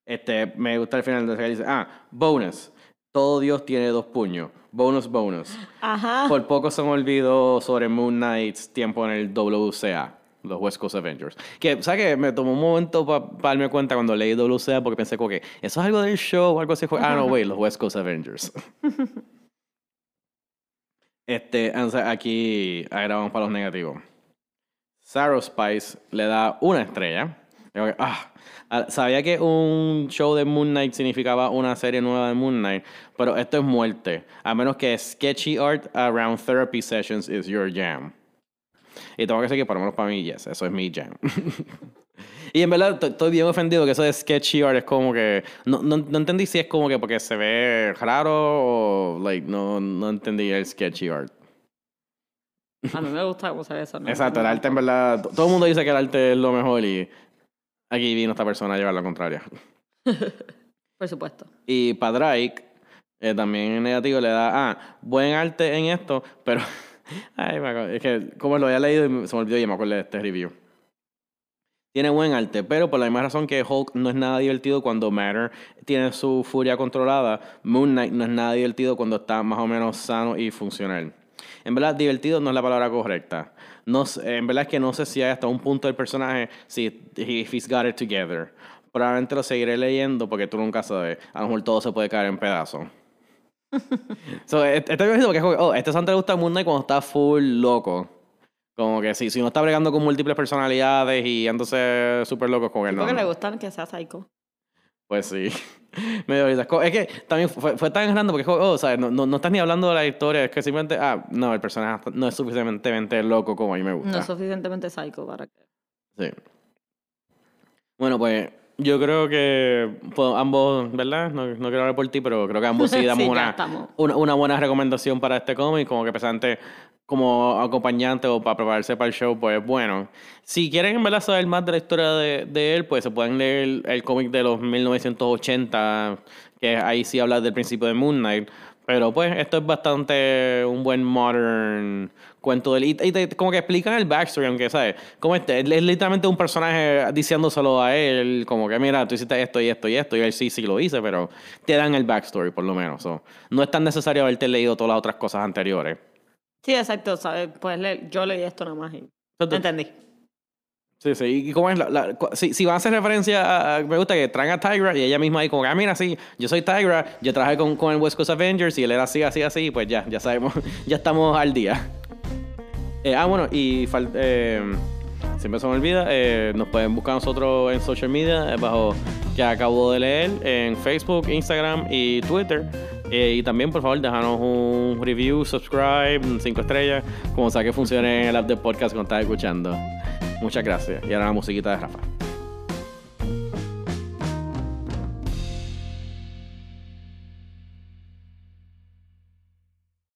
[SPEAKER 1] Este, me gusta el final donde dice, ah, bonus. Todo Dios tiene dos puños. Bonus, bonus.
[SPEAKER 2] Ajá.
[SPEAKER 1] Por poco se me olvidó sobre Moon Knight's tiempo en el WCA, los West Coast Avengers. Que, ¿sabes qué? Me tomó un momento para darme cuenta cuando leí WCA porque pensé como que eso es algo del show o algo así. Ah, no, wait, los West Coast Avengers. este, aquí agregamos para los negativos. Sarah Spice le da una estrella. Ah, ah, sabía que un show de Moon Knight significaba una serie nueva de Moon Knight, pero esto es muerte. A menos que sketchy art around therapy sessions is your jam. Y tengo que decir que por lo menos para mí, yes, eso es mi jam. y en verdad estoy bien ofendido que eso de sketchy art es como que... No, no, no entendí si es como que porque se ve raro o... Like, no, no entendí el sketchy art.
[SPEAKER 2] A mí me gusta ve eso. ¿no?
[SPEAKER 1] Exacto, el arte en verdad... Todo el mundo dice que el arte es lo mejor y... Aquí vino esta persona a llevar la contraria.
[SPEAKER 2] Por supuesto.
[SPEAKER 1] Y para Drake, eh, también en negativo le da, ah, buen arte en esto, pero, ay, me acuerdo, es que como lo había leído y se me olvidó y me acuerdo de este review. Tiene buen arte, pero por la misma razón que Hulk no es nada divertido cuando Matter tiene su furia controlada, Moon Knight no es nada divertido cuando está más o menos sano y funcional. En verdad, divertido no es la palabra correcta. No, sé- en verdad es que no sé si hay hasta un punto del personaje, si if he's got it together. Probablemente lo seguiré leyendo porque tú nunca sabes. A lo mejor todo se puede caer en pedazos. so, este es porque es como oh, este santo le gusta Moon Knight cuando está full loco. Como que si, si no está bregando con múltiples personalidades y entonces súper loco con él, no.
[SPEAKER 2] Porque
[SPEAKER 1] no.
[SPEAKER 2] le gustan que sea psycho.
[SPEAKER 1] Pues sí. Medio risa. Co- Es que también fue, fue tan grande porque, oh, ¿sabes? No, no, no estás ni hablando de la historia, es que simplemente, ah, no, el personaje no es suficientemente loco como a mí me gusta.
[SPEAKER 2] No es suficientemente psycho para que.
[SPEAKER 1] Sí. Bueno, pues yo creo que pues, ambos, ¿verdad? No, no quiero hablar por ti, pero creo que ambos sí damos
[SPEAKER 2] Sí,
[SPEAKER 1] una, una, una buena recomendación para este cómic, como que pesante como acompañante o para prepararse para el show, pues bueno. Si quieren en verdad saber más de la historia de, él, pues se pueden leer el, cómic de los 1980, que ahí sí habla del principio de Moon Knight. Pero pues esto es bastante un buen modern cuento del... Y, y como que explican el backstory, aunque, ¿sabes? Como este, es literalmente un personaje diciéndoselo a él, como que mira, tú hiciste esto y esto y esto, y él sí, sí lo hice, pero te dan el backstory por lo menos. so. No es tan necesario haberte leído todas las otras cosas anteriores.
[SPEAKER 2] Sí, exacto. ¿sabes? Pues le- yo leí esto nada más y. Entendí.
[SPEAKER 1] Sí, sí. ¿Y cómo es la, la- si, si van a hacer referencia a, a- Me gusta que traen a Tigra y ella misma ahí como, ah, mira, sí, yo soy Tigra, yo trabajé con, con el West Coast Avengers y él era así, así, así, pues ya, ya sabemos, ya estamos al día. Eh, ah, bueno, y eh, siempre se me olvida, eh, nos pueden buscar nosotros en social media, eh, bajo que acabo de leer, en Facebook, Instagram y Twitter. Eh, y también, por favor, déjanos un review, subscribe, cinco estrellas, como sea que funcione el app de podcast cuando estás escuchando. Muchas gracias. Y ahora la musiquita de Rafa.